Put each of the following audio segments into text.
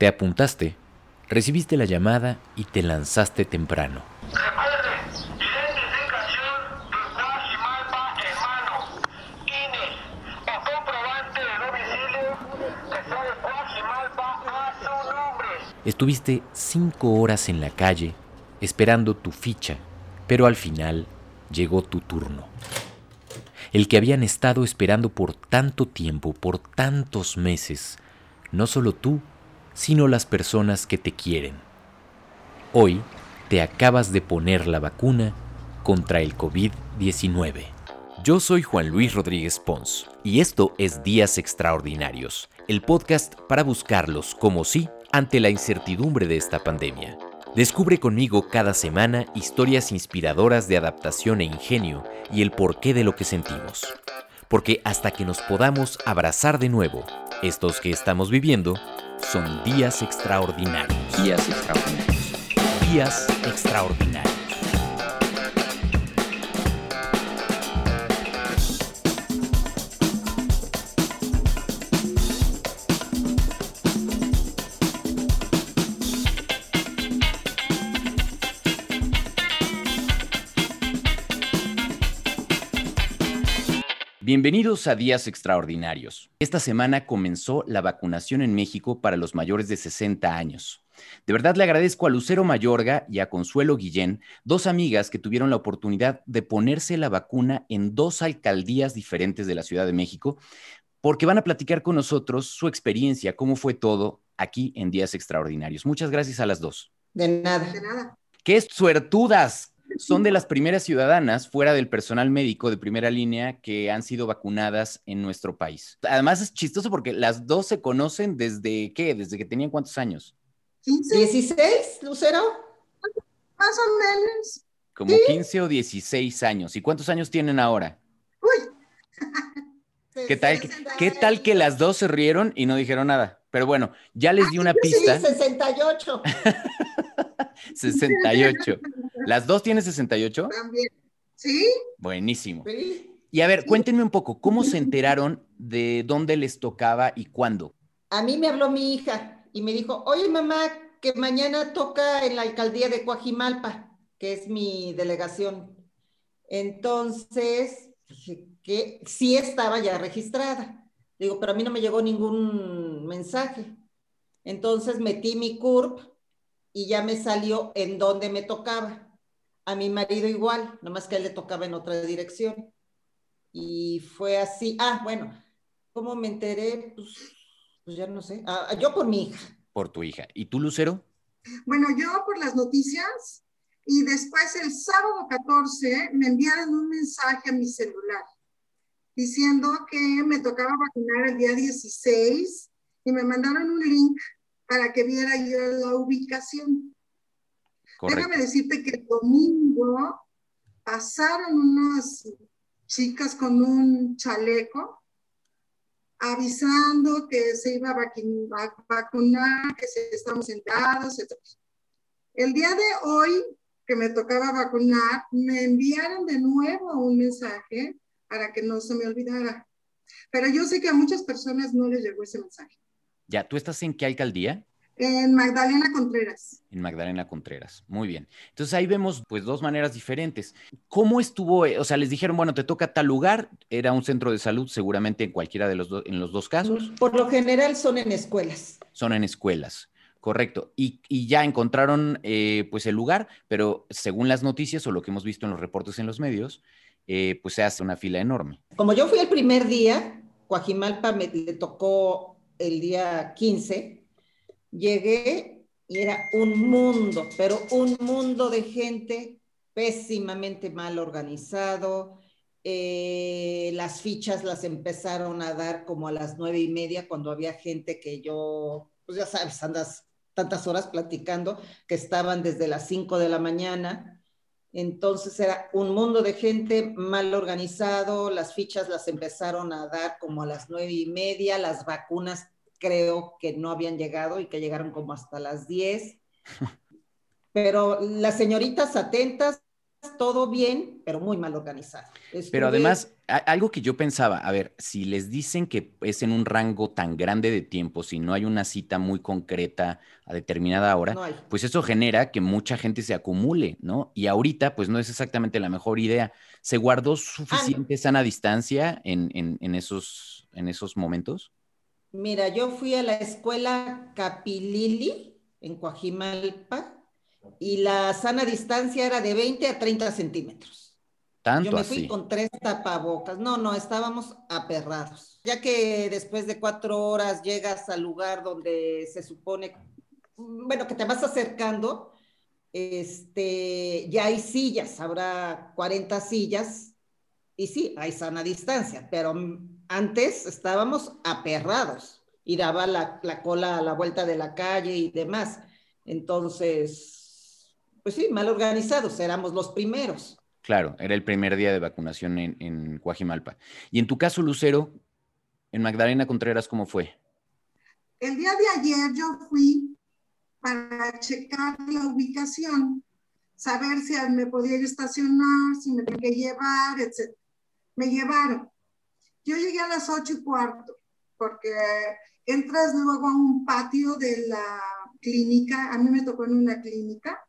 Te apuntaste, recibiste la llamada y te lanzaste temprano. Estuviste cinco horas en la calle esperando tu ficha, pero al final llegó tu turno. El que habían estado esperando por tanto tiempo, por tantos meses, no solo tú, sino las personas que te quieren. Hoy te acabas de poner la vacuna contra el COVID-19. Yo soy Juan Luis Rodríguez Pons y esto es Días Extraordinarios, el podcast para buscarlos como sí ante la incertidumbre de esta pandemia. Descubre conmigo cada semana historias inspiradoras de adaptación e ingenio y el porqué de lo que sentimos. Porque hasta que nos podamos abrazar de nuevo, estos que estamos viviendo son días extraordinarios. Días extraordinarios. Días extraordinarios. Bienvenidos a Días Extraordinarios. Esta semana comenzó la vacunación en México para los mayores de 60 años. De verdad le agradezco a Lucero Mayorga y a Consuelo Guillén, dos amigas que tuvieron la oportunidad de ponerse la vacuna en dos alcaldías diferentes de la Ciudad de México, porque van a platicar con nosotros su experiencia, cómo fue todo aquí en Días Extraordinarios. Muchas gracias a las dos. De nada. De nada. Qué suertudas son de las primeras ciudadanas fuera del personal médico de primera línea que han sido vacunadas en nuestro país. Además es chistoso porque las dos se conocen desde qué, desde que tenían cuántos años. 15. 16, Lucero. Más o menos. Como 15 o 16 años. ¿Y cuántos años tienen ahora? Uy. ¿Qué tal, ¿Qué tal que las dos se rieron y no dijeron nada? Pero bueno, ya les di una pista. Sí, 68. 68. ¿Las dos tienen 68? También. ¿Sí? Buenísimo. Y a ver, cuéntenme un poco, ¿cómo se enteraron de dónde les tocaba y cuándo? A mí me habló mi hija y me dijo, oye mamá, que mañana toca en la alcaldía de Coajimalpa, que es mi delegación. Entonces, dije que sí estaba ya registrada. Digo, pero a mí no me llegó ningún mensaje. Entonces metí mi CURP y ya me salió en donde me tocaba. A mi marido igual, nomás que a él le tocaba en otra dirección. Y fue así. Ah, bueno, ¿cómo me enteré? Pues, pues ya no sé. Ah, yo por mi hija. Por tu hija. ¿Y tú, Lucero? Bueno, yo por las noticias y después el sábado 14 me enviaron un mensaje a mi celular diciendo que me tocaba vacunar el día 16 y me mandaron un link para que viera yo la ubicación. Déjame decirte que el domingo pasaron unas chicas con un chaleco avisando que se iba a vacunar, que estamos sentados, etc. El día de hoy que me tocaba vacunar, me enviaron de nuevo un mensaje para que no se me olvidara. Pero yo sé que a muchas personas no les llegó ese mensaje. Ya, ¿tú estás en qué alcaldía? En Magdalena Contreras. En Magdalena Contreras, muy bien. Entonces ahí vemos pues dos maneras diferentes. ¿Cómo estuvo? O sea, les dijeron, bueno, te toca tal lugar, era un centro de salud seguramente en cualquiera de los, dos, en los dos casos. Por lo general son en escuelas. Son en escuelas. Correcto. Y, y ya encontraron eh, pues el lugar, pero según las noticias o lo que hemos visto en los reportes en los medios, eh, pues se hace una fila enorme. Como yo fui el primer día, Coajimalpa me le tocó el día 15, llegué y era un mundo, pero un mundo de gente pésimamente mal organizado. Eh, las fichas las empezaron a dar como a las nueve y media cuando había gente que yo, pues ya sabes, andas tantas horas platicando que estaban desde las 5 de la mañana. Entonces era un mundo de gente mal organizado, las fichas las empezaron a dar como a las nueve y media, las vacunas creo que no habían llegado y que llegaron como hasta las 10. Pero las señoritas atentas, todo bien, pero muy mal organizado. Pero además, algo que yo pensaba, a ver, si les dicen que es en un rango tan grande de tiempo, si no hay una cita muy concreta a determinada hora, pues eso genera que mucha gente se acumule, ¿no? Y ahorita, pues no es exactamente la mejor idea. ¿Se guardó suficiente sana distancia en, en, esos, en esos momentos? Mira, yo fui a la escuela Capilili en Coajimalpa y la sana distancia era de 20 a 30 centímetros. Tanto Yo me fui con tres tapabocas. No, no, estábamos aperrados. Ya que después de cuatro horas llegas al lugar donde se supone, bueno, que te vas acercando, este, ya hay sillas, habrá 40 sillas, y sí, hay sana distancia, pero antes estábamos aperrados y daba la, la cola a la vuelta de la calle y demás. Entonces, pues sí, mal organizados, éramos los primeros. Claro, era el primer día de vacunación en, en Coajimalpa. Y en tu caso, Lucero, en Magdalena Contreras, ¿cómo fue? El día de ayer yo fui para checar la ubicación, saber si me podía estacionar, si me tenía que llevar, etc. Me llevaron. Yo llegué a las ocho y cuarto, porque entras luego a un patio de la clínica, a mí me tocó en una clínica,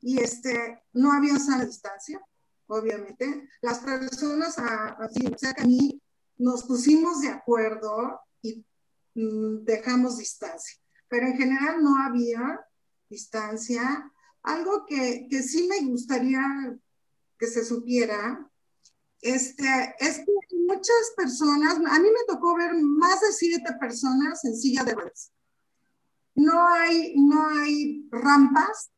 y este, no había sana distancia, obviamente. Las personas, así, o sea, que a mí nos pusimos de acuerdo y mm, dejamos distancia, pero en general no había distancia. Algo que, que sí me gustaría que se supiera este, es que muchas personas, a mí me tocó ver más de siete personas en silla de ruedas. No hay, no hay rampas,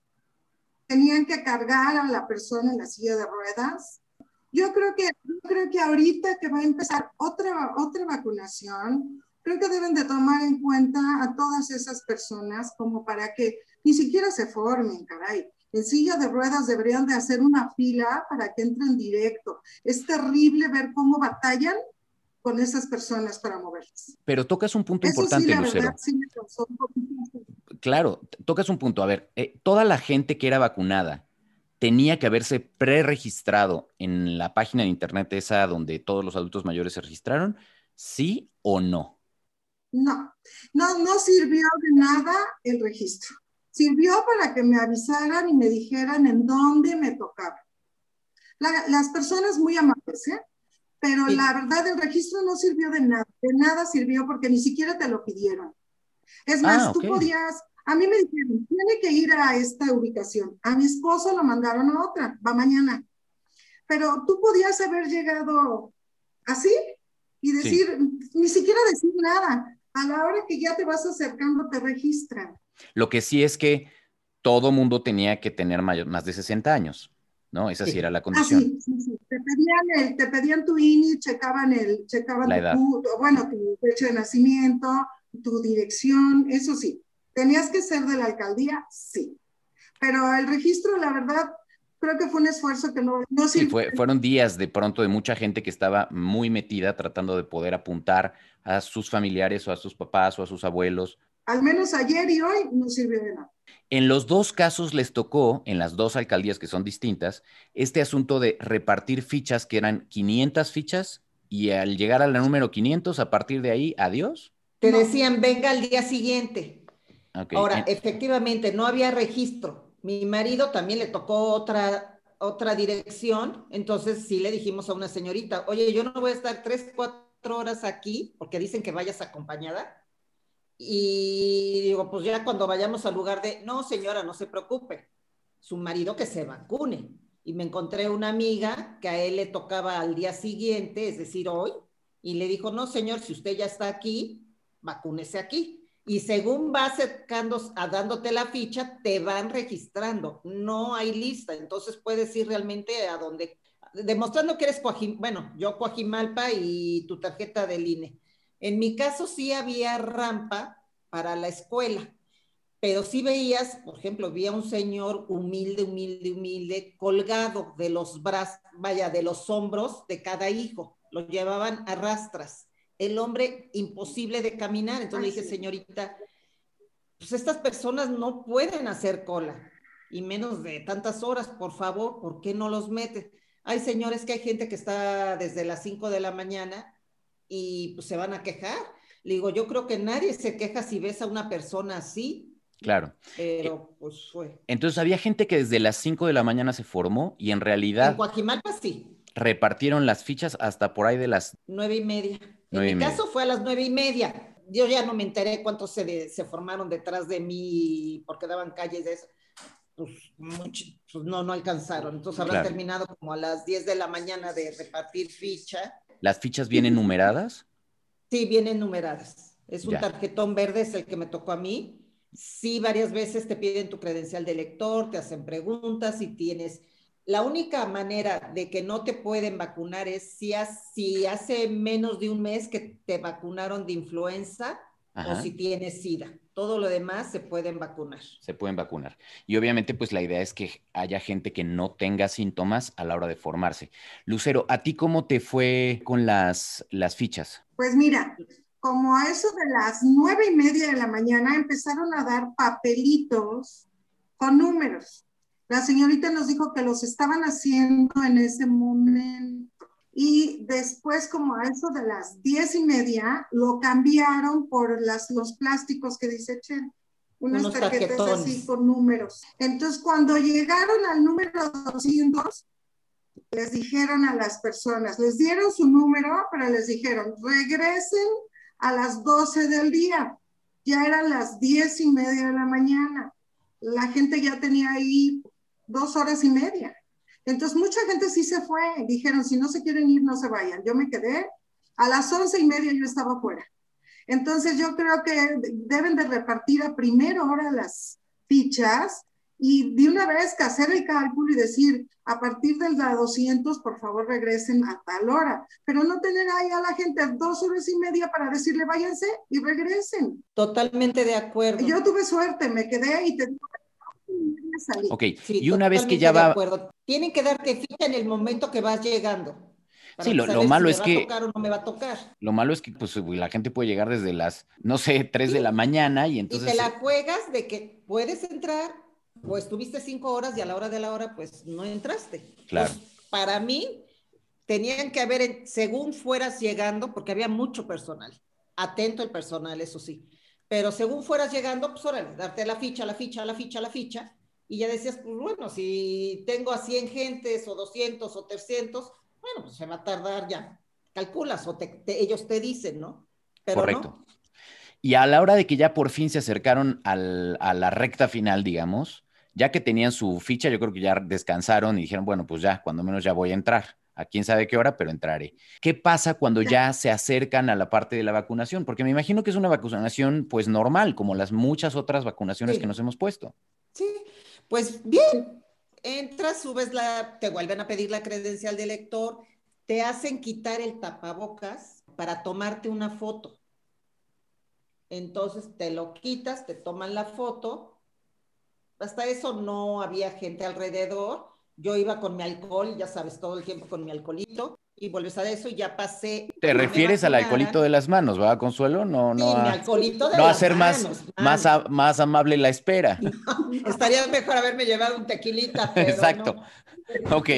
tenían que cargar a la persona en la silla de ruedas. Yo creo que, creo que ahorita que va a empezar otra, otra vacunación, creo que deben de tomar en cuenta a todas esas personas como para que ni siquiera se formen, caray. En silla de ruedas deberían de hacer una fila para que entren directo. Es terrible ver cómo batallan con esas personas para moverse. Pero tocas un punto importante, Lucero. Claro, tocas un punto. A ver, eh, toda la gente que era vacunada tenía que haberse preregistrado en la página de internet esa donde todos los adultos mayores se registraron, ¿sí o no? No, no, no sirvió de nada el registro. Sirvió para que me avisaran y me dijeran en dónde me tocaba. las personas muy amables, ¿eh? pero la verdad el registro no sirvió de nada, de nada sirvió porque ni siquiera te lo pidieron. Es más, ah, tú podías, a mí me dijeron, tiene que ir a esta ubicación, a mi esposo lo mandaron a otra, va mañana, pero tú podías haber llegado así y decir, ni siquiera decir nada, a la hora que ya te vas acercando te registran. Lo que sí es que todo mundo tenía que tener más de 60 años. ¿no? Esa sí, era la ah, condición. sí, sí, sí. Te pedían, el, te pedían tu INI, checaban, el, checaban tu, bueno, tu fecha de nacimiento, tu dirección, eso sí. ¿Tenías que ser de la alcaldía? Sí. Pero el registro, la verdad, creo que fue un esfuerzo que no... no sí, fue, fueron días de pronto de mucha gente que estaba muy metida tratando de poder apuntar a sus familiares o a sus papás o a sus abuelos. Al menos ayer y hoy no sirvió de nada. En los dos casos les tocó, en las dos alcaldías que son distintas, este asunto de repartir fichas que eran 500 fichas y al llegar a la número 500, a partir de ahí, adiós. Te decían, venga al día siguiente. Ahora, efectivamente, no había registro. Mi marido también le tocó otra, otra dirección, entonces sí le dijimos a una señorita, oye, yo no voy a estar tres, cuatro horas aquí, porque dicen que vayas acompañada y digo, pues ya cuando vayamos al lugar de, no señora, no se preocupe, su marido que se vacune. Y me encontré una amiga que a él le tocaba al día siguiente, es decir, hoy, y le dijo, no señor, si usted ya está aquí, vacúnese aquí. Y según va acercando a dándote la ficha, te van registrando. No hay lista, entonces puedes ir realmente a donde, demostrando que eres Coajim, bueno, yo Coajimalpa y tu tarjeta del INE en mi caso sí había rampa para la escuela, pero sí veías, por ejemplo, vi a un señor humilde, humilde, humilde, colgado de los brazos, vaya, de los hombros de cada hijo, lo llevaban a rastras. El hombre imposible de caminar, entonces le dije, señorita, pues estas personas no pueden hacer cola. y menos de tantas horas, por favor, ¿por qué no los mete? Hay señores que hay gente que está desde las 5 de la mañana y pues, se van a quejar. Le digo, yo creo que nadie se queja si ves a una persona así. Claro. Pero pues fue. Entonces había gente que desde las 5 de la mañana se formó y en realidad... En Coajimalpa sí. Repartieron las fichas hasta por ahí de las... Nueve y media. en mi caso fue a las nueve y media. Yo ya no me enteré cuántos se, se formaron detrás de mí porque daban calles de eso pues, pues, no, no alcanzaron. Entonces habrán terminado como a las 10 de la mañana de repartir ficha. ¿Las fichas vienen numeradas? Sí, vienen numeradas. Es un tarjetón verde, es el que me tocó a mí. Sí, varias veces te piden tu credencial de lector, te hacen preguntas y tienes... La única manera de que no te pueden vacunar es si, si hace menos de un mes que te vacunaron de influenza o si tienes SIDA todo lo demás se pueden vacunar. Se pueden vacunar. Y obviamente, pues la idea es que haya gente que no tenga síntomas a la hora de formarse. Lucero, ¿a ti cómo te fue con las, las fichas? Pues mira, como a eso de las nueve y media de la mañana empezaron a dar papelitos con números. La señorita nos dijo que los estaban haciendo en ese momento y después como a eso de las diez y media lo cambiaron por las, los plásticos que dice Chen, unas tarjetas así con números. Entonces cuando llegaron al número 200, les dijeron a las personas, les dieron su número, pero les dijeron, regresen a las 12 del día. Ya eran las diez y media de la mañana. La gente ya tenía ahí dos horas y media. Entonces, mucha gente sí se fue. Dijeron, si no se quieren ir, no se vayan. Yo me quedé. A las once y media yo estaba fuera. Entonces, yo creo que deben de repartir a primera hora las fichas y de una vez que hacer el cálculo y decir, a partir del da 200, por favor regresen a tal hora, pero no tener ahí a la gente dos horas y media para decirle váyanse y regresen. Totalmente de acuerdo. Yo tuve suerte, me quedé y te Ok, y una vez que ya va... Tienen que darte ficha en el momento que vas llegando. Sí, lo, malo es que... no me va a tocar. Lo malo es que pues, la gente puede llegar desde las, no sé, 3 de la mañana y entonces... Y te la juegas de que puedes entrar, o estuviste cinco horas y a la hora de la hora, pues no entraste. Claro. para mí, tenían que haber, según fueras llegando, porque había mucho personal, atento el personal, eso sí, pero según fueras llegando, pues órale, darte la ficha, la ficha, la ficha, la ficha, y ya decías, pues bueno, si tengo a 100 gentes o 200 o 300, bueno, pues se va a tardar ya, calculas o ellos te dicen, ¿no? Correcto. Y a la hora de que ya por fin se acercaron a la recta final, digamos, ya que tenían su ficha, yo creo que ya descansaron y dijeron, bueno, pues ya, cuando menos ya voy a entrar. A quién sabe qué hora, pero entraré. ¿Qué pasa cuando ya se acercan a la parte de la vacunación? Porque me imagino que es una vacunación pues normal, como las muchas otras vacunaciones que nos hemos puesto. Sí, pues bien, entras, subes la, te vuelven a pedir la credencial de lector, te hacen quitar el tapabocas para tomarte una foto. Entonces te lo quitas, te toman la foto. Hasta eso no había gente alrededor. Yo iba con mi alcohol, ya sabes, todo el tiempo con mi alcoholito y vuelves a eso y ya pasé. ¿Te refieres al alcoholito de las manos, va, Consuelo? No, no. Sí, mi alcoholito de no las hacer más, más, más amable la espera. estaría mejor haberme llevado un tequilita. Pero Exacto. ok.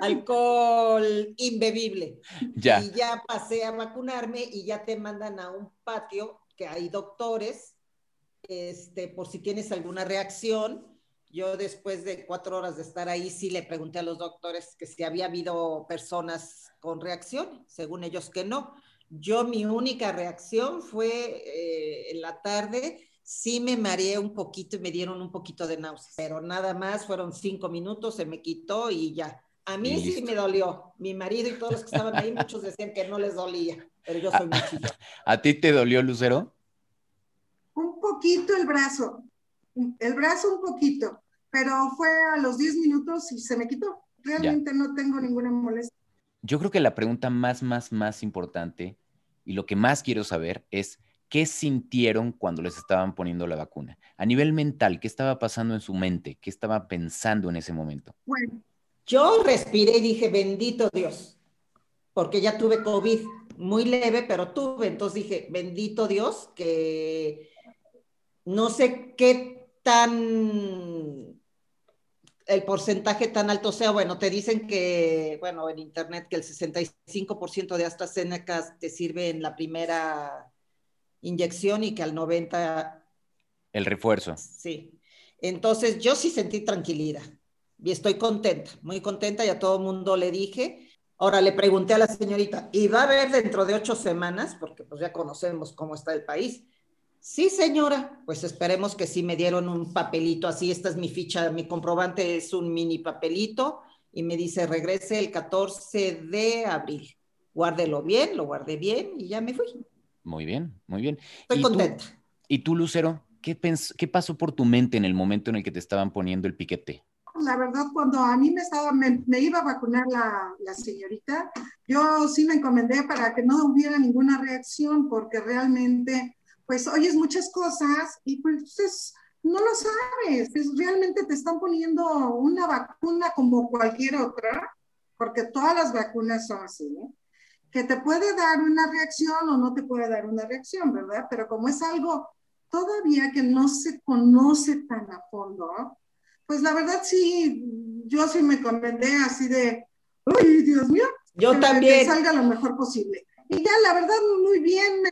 alcohol imbebible. Ya. Y ya pasé a vacunarme y ya te mandan a un patio que hay doctores, este, por si tienes alguna reacción yo después de cuatro horas de estar ahí, sí le pregunté a los doctores que si había habido personas con reacción, según ellos que no. Yo mi única reacción fue eh, en la tarde, sí me mareé un poquito y me dieron un poquito de náuseas, pero nada más, fueron cinco minutos, se me quitó y ya. A mí sí me dolió. Mi marido y todos los que estaban ahí, muchos decían que no les dolía, pero yo soy muy. ¿A ti te dolió, Lucero? Un poquito el brazo, el brazo un poquito, pero fue a los 10 minutos y se me quitó. Realmente no tengo ninguna molestia. Yo creo que la pregunta más, más, más importante y lo que más quiero saber es qué sintieron cuando les estaban poniendo la vacuna. A nivel mental, ¿qué estaba pasando en su mente? ¿Qué estaba pensando en ese momento? Bueno, yo respiré y dije, bendito Dios, porque ya tuve COVID muy leve, pero tuve, entonces dije, bendito Dios, que no sé qué tan el porcentaje tan alto sea. Bueno, te dicen que, bueno, en internet que el 65% de AstraZeneca te sirve en la primera inyección y que al 90%... El refuerzo. Sí. Entonces yo sí sentí tranquilidad y estoy contenta, muy contenta y a todo el mundo le dije. Ahora le pregunté a la señorita, ¿y va a haber dentro de ocho semanas? Porque pues ya conocemos cómo está el país. Sí, señora, pues esperemos que sí me dieron un papelito así, esta es mi ficha, mi comprobante es un mini papelito y me dice regrese el 14 de abril. Guárdelo bien, lo guardé bien y ya me fui. Muy bien, muy bien. Estoy contenta. ¿Y tú, Lucero, qué, qué pasó por tu mente en el momento en el que te estaban poniendo el piquete? La verdad, cuando a mí me, estaba, me, iba a vacunar la, la, señorita, yo sí me encomendé para que no hubiera ninguna reacción, porque realmente pues oyes muchas cosas y pues no lo sabes, pues, realmente te están poniendo una vacuna como cualquier otra, porque todas las vacunas son así, ¿eh? que te puede dar una reacción o no te puede dar una reacción, ¿verdad? Pero como es algo todavía que no se conoce tan a fondo, pues la verdad sí, yo sí me convendé así de, uy, Dios mío, yo también. Que salga lo mejor posible. Y ya, la verdad, muy bien,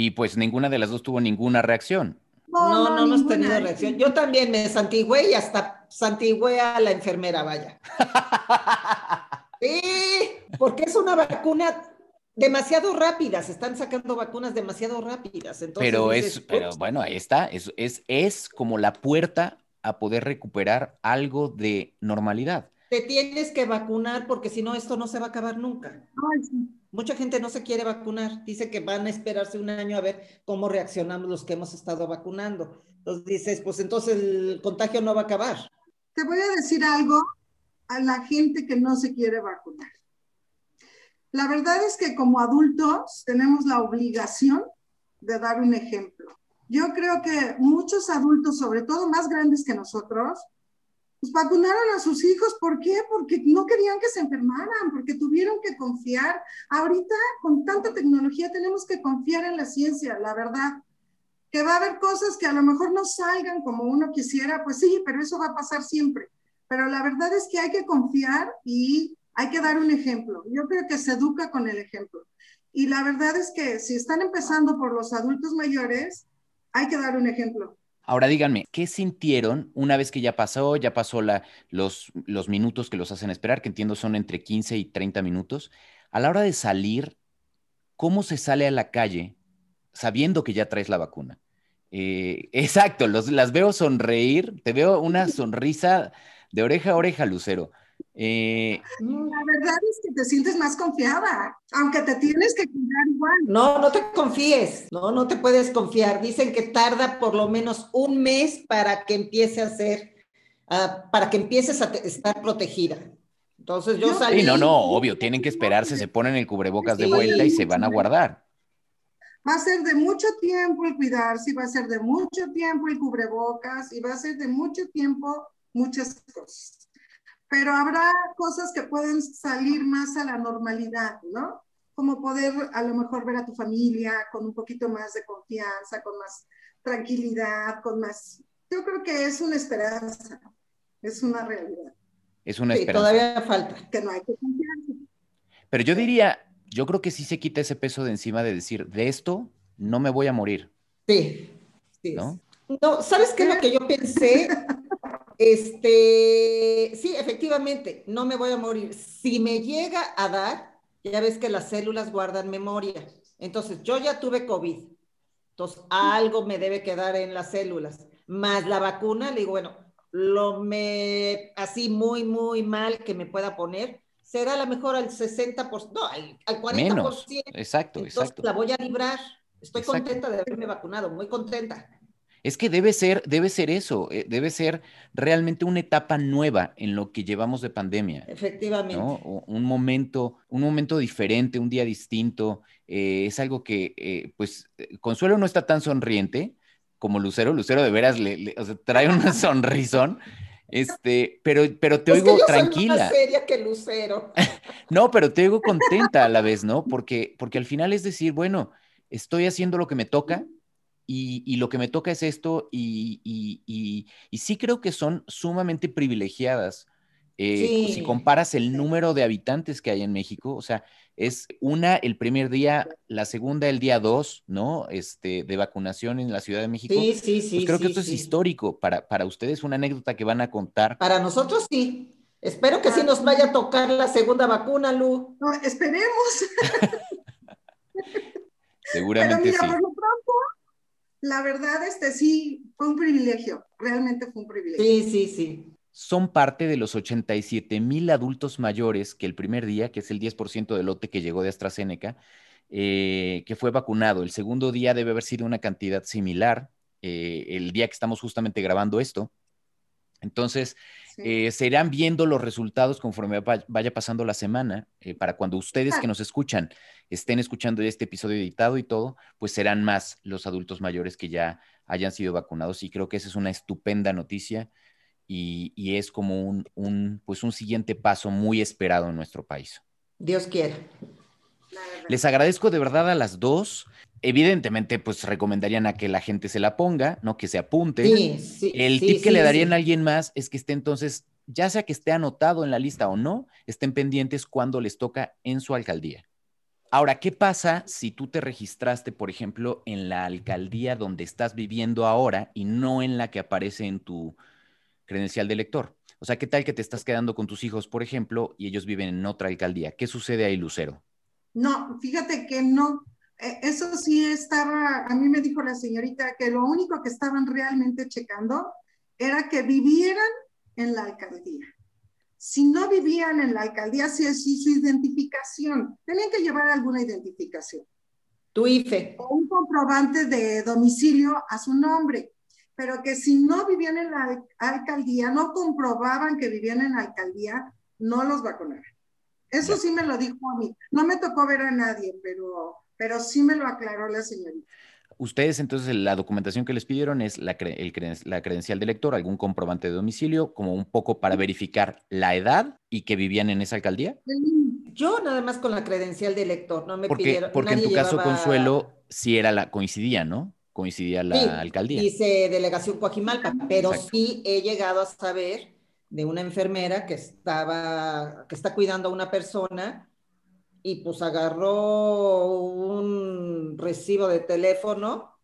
y pues ninguna de las dos tuvo ninguna reacción. No, no, hemos tenido reacción. Yo también me santigüé y hasta santigüé a la enfermera, vaya. sí, porque es una vacuna demasiado rápida, se están sacando vacunas demasiado rápidas. pero es, pero bueno, ahí está, es, es, es como la puerta a poder recuperar algo de normalidad. Te tienes que vacunar porque si no, esto no se va a acabar nunca. Ay, sí. Mucha gente no se quiere vacunar, dice que van a esperarse un año a ver cómo reaccionamos los que hemos estado vacunando. Entonces dices, pues entonces el contagio no va a acabar. Te voy a decir algo a la gente que no se quiere vacunar. La verdad es que como adultos tenemos la obligación de dar un ejemplo. Yo creo que muchos adultos, sobre todo más grandes que nosotros, pues vacunaron a sus hijos, ¿por qué? Porque no querían que se enfermaran, porque tuvieron que confiar. Ahorita con tanta tecnología tenemos que confiar en la ciencia, la verdad. Que va a haber cosas que a lo mejor no salgan como uno quisiera, pues sí, pero eso va a pasar siempre. Pero la verdad es que hay que confiar y hay que dar un ejemplo. Yo creo que se educa con el ejemplo. Y la verdad es que si están empezando por los adultos mayores, hay que dar un ejemplo. Ahora díganme, ¿qué sintieron una vez que ya pasó, ya pasó los, minutos que los hacen esperar, que entiendo son entre 15 y 30 minutos? A la hora de salir, ¿cómo se sale a la calle sabiendo que ya traes la vacuna? Eh, exacto, las veo sonreír, te veo una sonrisa de oreja a oreja, Lucero. Eh, la verdad es que te sientes más confiada, aunque te tienes que cuidar igual. No, no te confíes, no, no te puedes confiar. Dicen que tarda por lo menos un mes para que empiece a ser, ah, para que empieces a estar protegida. Entonces yo salí. Sí, no, no, obvio, tienen que esperarse, se ponen el cubrebocas de vuelta y se van a guardar. Va a ser de mucho tiempo el cuidarse, va a ser de mucho tiempo el cubrebocas y va a ser de mucho tiempo muchas cosas pero habrá cosas que pueden salir más a la normalidad, ¿no? Como poder a lo mejor ver a tu familia con un poquito más de confianza, con más tranquilidad, con más... Yo creo que es una esperanza, es una realidad. Es una sí, esperanza. Todavía falta. Que no hay que confiarse. Pero yo diría, yo creo que sí se quita ese peso de encima de decir, de esto no me voy a morir. Sí, sí. ¿No? No, ¿sabes qué es lo que yo pensé? Este, sí, efectivamente, no me voy a morir. Si me llega a dar, ya ves que las células guardan memoria. Entonces, yo ya tuve COVID. Entonces, algo me debe quedar en las células. Más la vacuna, le digo, bueno, lo me, así muy, muy mal que me pueda poner, será a lo mejor al 60%, no, al, 40%. Menos. Exacto, Entonces, exacto. La voy a librar. Estoy contenta de haberme vacunado, muy contenta. Es que debe ser, debe ser eso, eh, debe ser realmente una etapa nueva en lo que llevamos de pandemia. Efectivamente. Un momento, un momento diferente, un día distinto. Eh, es algo que, eh, pues, Consuelo no está tan sonriente como Lucero. Lucero de veras le, trae una sonrisón. Este, pero, pero te oigo tranquila. Soy más seria que Lucero. no, pero te oigo contenta a la vez, ¿no? Porque, porque al final es decir, bueno, estoy haciendo lo que me toca y, lo que me toca es esto y, y sí creo que son sumamente privilegiadas. Eh, si comparas el número de habitantes que hay en México, o sea, es una el primer día, la segunda el día dos, ¿no? Este, de vacunación en la Ciudad de México. Sí, sí, sí. Pues creo que esto es histórico para, para ustedes, una anécdota que van a contar. Para nosotros sí. Espero que sí nos vaya a tocar la segunda vacuna, Lu. No, esperemos. Seguramente sí. La verdad, este sí, fue un privilegio, realmente fue un privilegio. Sí, sí, sí. Son parte de los 87 mil adultos mayores que el primer día, que es el 10% del lote que llegó de AstraZeneca, eh, que fue vacunado. El segundo día debe haber sido una cantidad similar, eh, el día que estamos justamente grabando esto. Entonces, eh, se irán viendo los resultados conforme vaya pasando la semana, eh, para cuando ustedes que nos escuchan estén escuchando este episodio editado y todo, pues serán más los adultos mayores que ya hayan sido vacunados y creo que esa es una estupenda noticia y, es como un, pues un siguiente paso muy esperado en nuestro país. Dios quiera. Les agradezco de verdad a las dos. Evidentemente, pues recomendarían a que la gente se la ponga, ¿no? Que se apunte. Sí, sí, El tip que le darían a alguien más es que esté entonces, ya sea que esté anotado en la lista o no, estén pendientes cuando les toca en su alcaldía. Ahora, ¿qué pasa si tú te registraste, por ejemplo, en la alcaldía donde estás viviendo ahora y no en la que aparece en tu credencial de elector? O sea, ¿qué tal que te estás quedando con tus hijos, por ejemplo, y ellos viven en otra alcaldía? ¿Qué sucede ahí, Lucero? No, fíjate que no. Eh, eso sí estaba, a mí me dijo la señorita que lo único que estaban realmente checando era que vivieran en la alcaldía. Si no vivían en la alcaldía, si es su identificación, tenían que llevar alguna identificación. Tu IFE. O un comprobante de domicilio a su nombre. Pero que si no vivían en la alcaldía, no comprobaban que vivían en la alcaldía, no los vacunaran. Eso sí me lo dijo a mí. No me tocó ver a nadie, pero, pero sí me lo aclaró la señorita. Ustedes entonces la documentación que les pidieron es la, la credencial de lector, algún comprobante de domicilio, como un poco para verificar la edad y que vivían en esa alcaldía. Yo nada más con la credencial de lector, no me porque, pidieron. Porque en tu caso, Consuelo, sí era la, coincidía, ¿no? Coincidía la sí, alcaldía. Dice delegación Coajimalpa, pero sí he llegado a saber de una enfermera que estaba, que está cuidando a una persona y pues agarró un recibo de teléfono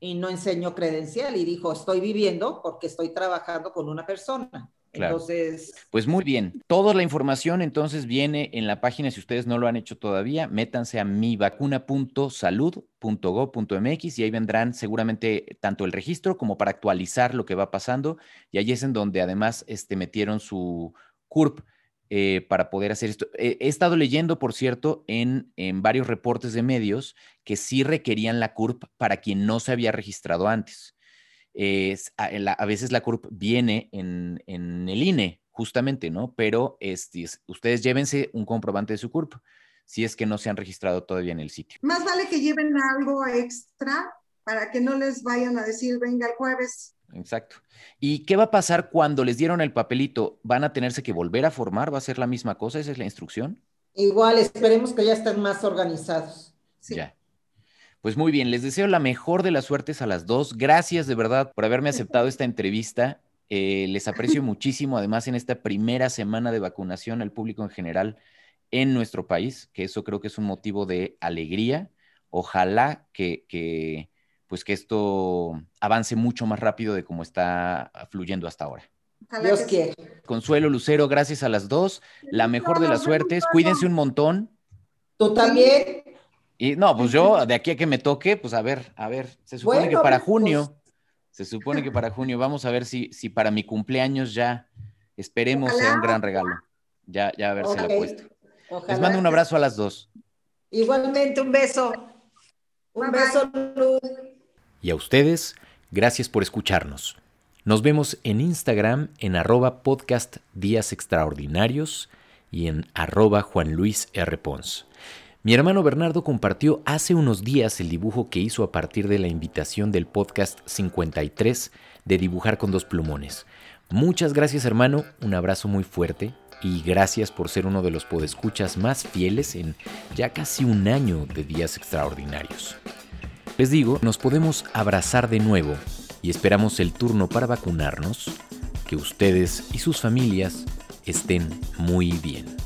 y no enseñó credencial y dijo, estoy viviendo porque estoy trabajando con una persona. Entonces. Pues muy bien. Toda la información entonces viene en la página. Si ustedes no lo han hecho todavía, métanse a mivacuna.salud.gov.mx y ahí vendrán seguramente tanto el registro como para actualizar lo que va pasando. Y ahí es en donde además este, metieron su CURP. Eh, para poder hacer esto. he estado leyendo, por cierto, en, varios reportes de medios que sí requerían la CURP para quien no se había registrado antes es, a, veces la CURP viene en, el INE, justamente, ¿no? Pero este, ustedes llévense un comprobante de su CURP si es que no se han registrado todavía en el sitio. Más vale que lleven algo extra para que no les vayan a decir, venga el jueves. Exacto. ¿Y qué va a pasar cuando les dieron el papelito? ¿Van a tenerse que volver a formar? ¿Va a ser la misma cosa? ¿Esa es la instrucción? Igual, esperemos que ya estén más organizados. Sí. Ya. Pues muy bien, les deseo la mejor de las suertes a las dos. Gracias de verdad por haberme aceptado esta entrevista. Eh, les aprecio muchísimo, además, en esta primera semana de vacunación al público en general en nuestro país, que eso creo que es un motivo de alegría. Ojalá que, pues que esto avance mucho más rápido de como está fluyendo hasta ahora. Dios quiere. Consuelo, Lucero, gracias a las dos. La mejor de las suertes. Cuídense un montón. Tú también. Y no, pues yo de aquí a que me toque, pues a ver, a ver, se supone que para junio, se supone que para junio, vamos a ver si, si para mi cumpleaños ya esperemos sea un gran regalo. Ya, ya a ver si la puesto. Les mando un abrazo a las dos. Igualmente, un beso. Un beso, Luz. Y a ustedes, gracias por escucharnos. Nos vemos en Instagram en arroba podcast días extraordinarios y en arroba Juan Luis R. Pons. Mi hermano Bernardo compartió hace unos días el dibujo que hizo a partir de la invitación del podcast 53 de dibujar con dos plumones. Muchas gracias hermano, un abrazo muy fuerte y gracias por ser uno de los podescuchas más fieles en ya casi un año de días extraordinarios. Les digo, nos podemos abrazar de nuevo y esperamos el turno para vacunarnos, que ustedes y sus familias estén muy bien.